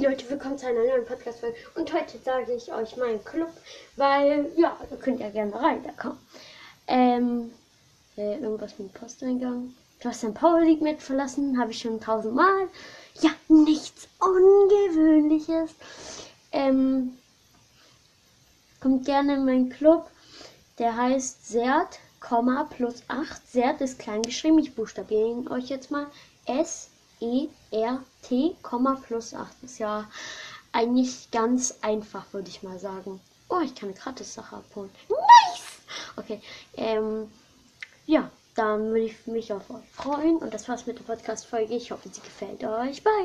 Leute, willkommen zu einer neuen Podcast-Folge. Und heute sage ich euch meinen Club, weil, ja, ihr könnt ja gerne rein, da kommen. Ähm, äh, irgendwas mit dem Posteingang. Du hast dein Power League mit verlassen, habe ich schon tausendmal. Ja, nichts Ungewöhnliches. Ähm, kommt gerne in meinen Club. Der heißt Sert, plus 8. Sert ist klein geschrieben. Ich buchstabiere euch jetzt mal. S E R T, plus 8. Ist ja eigentlich ganz einfach, würde ich mal sagen. Oh, ich kann eine Gratis-Sache abholen. Nice! Okay, ähm, ja, dann würde ich mich auf euch freuen. Und das war's mit der Podcast-Folge. Ich hoffe, sie gefällt euch. Bye!